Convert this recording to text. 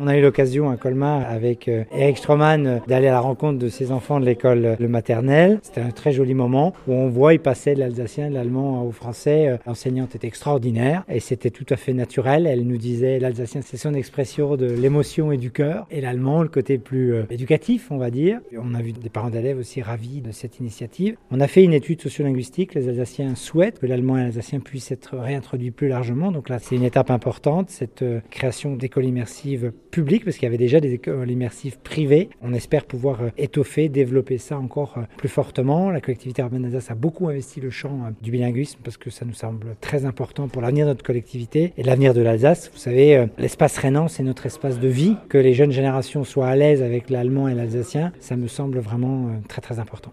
On a eu l'occasion à Colmar avec euh, Eric Stroman d'aller à la rencontre de ses enfants de l'école euh, le maternelle. C'était un très joli moment où on voit, il passait de l'alsacien, de l'allemand au français. Euh, l'enseignante était extraordinaire et c'était tout à fait naturel. Elle nous disait l'alsacien c'est son expression de l'émotion et du cœur et l'allemand le côté plus éducatif on va dire. on a vu des parents d'élèves aussi ravis de cette initiative. On a fait une étude sociolinguistique. Les alsaciens souhaitent que l'allemand et l'alsacien puissent être réintroduits plus largement. Donc là c'est une étape importante, cette création d'écoles immersives public, parce qu'il y avait déjà des écoles immersives privées. On espère pouvoir euh, étoffer, développer ça encore euh, plus fortement. La collectivité urbaine d'Alsace a beaucoup investi le champ euh, du bilinguisme parce que ça nous semble très important pour l'avenir de notre collectivité et l'avenir de l'Alsace. Vous savez, l'espace rhénan, c'est notre espace de vie. Que les jeunes générations soient à l'aise avec l'allemand et l'alsacien, ça me semble vraiment très très important.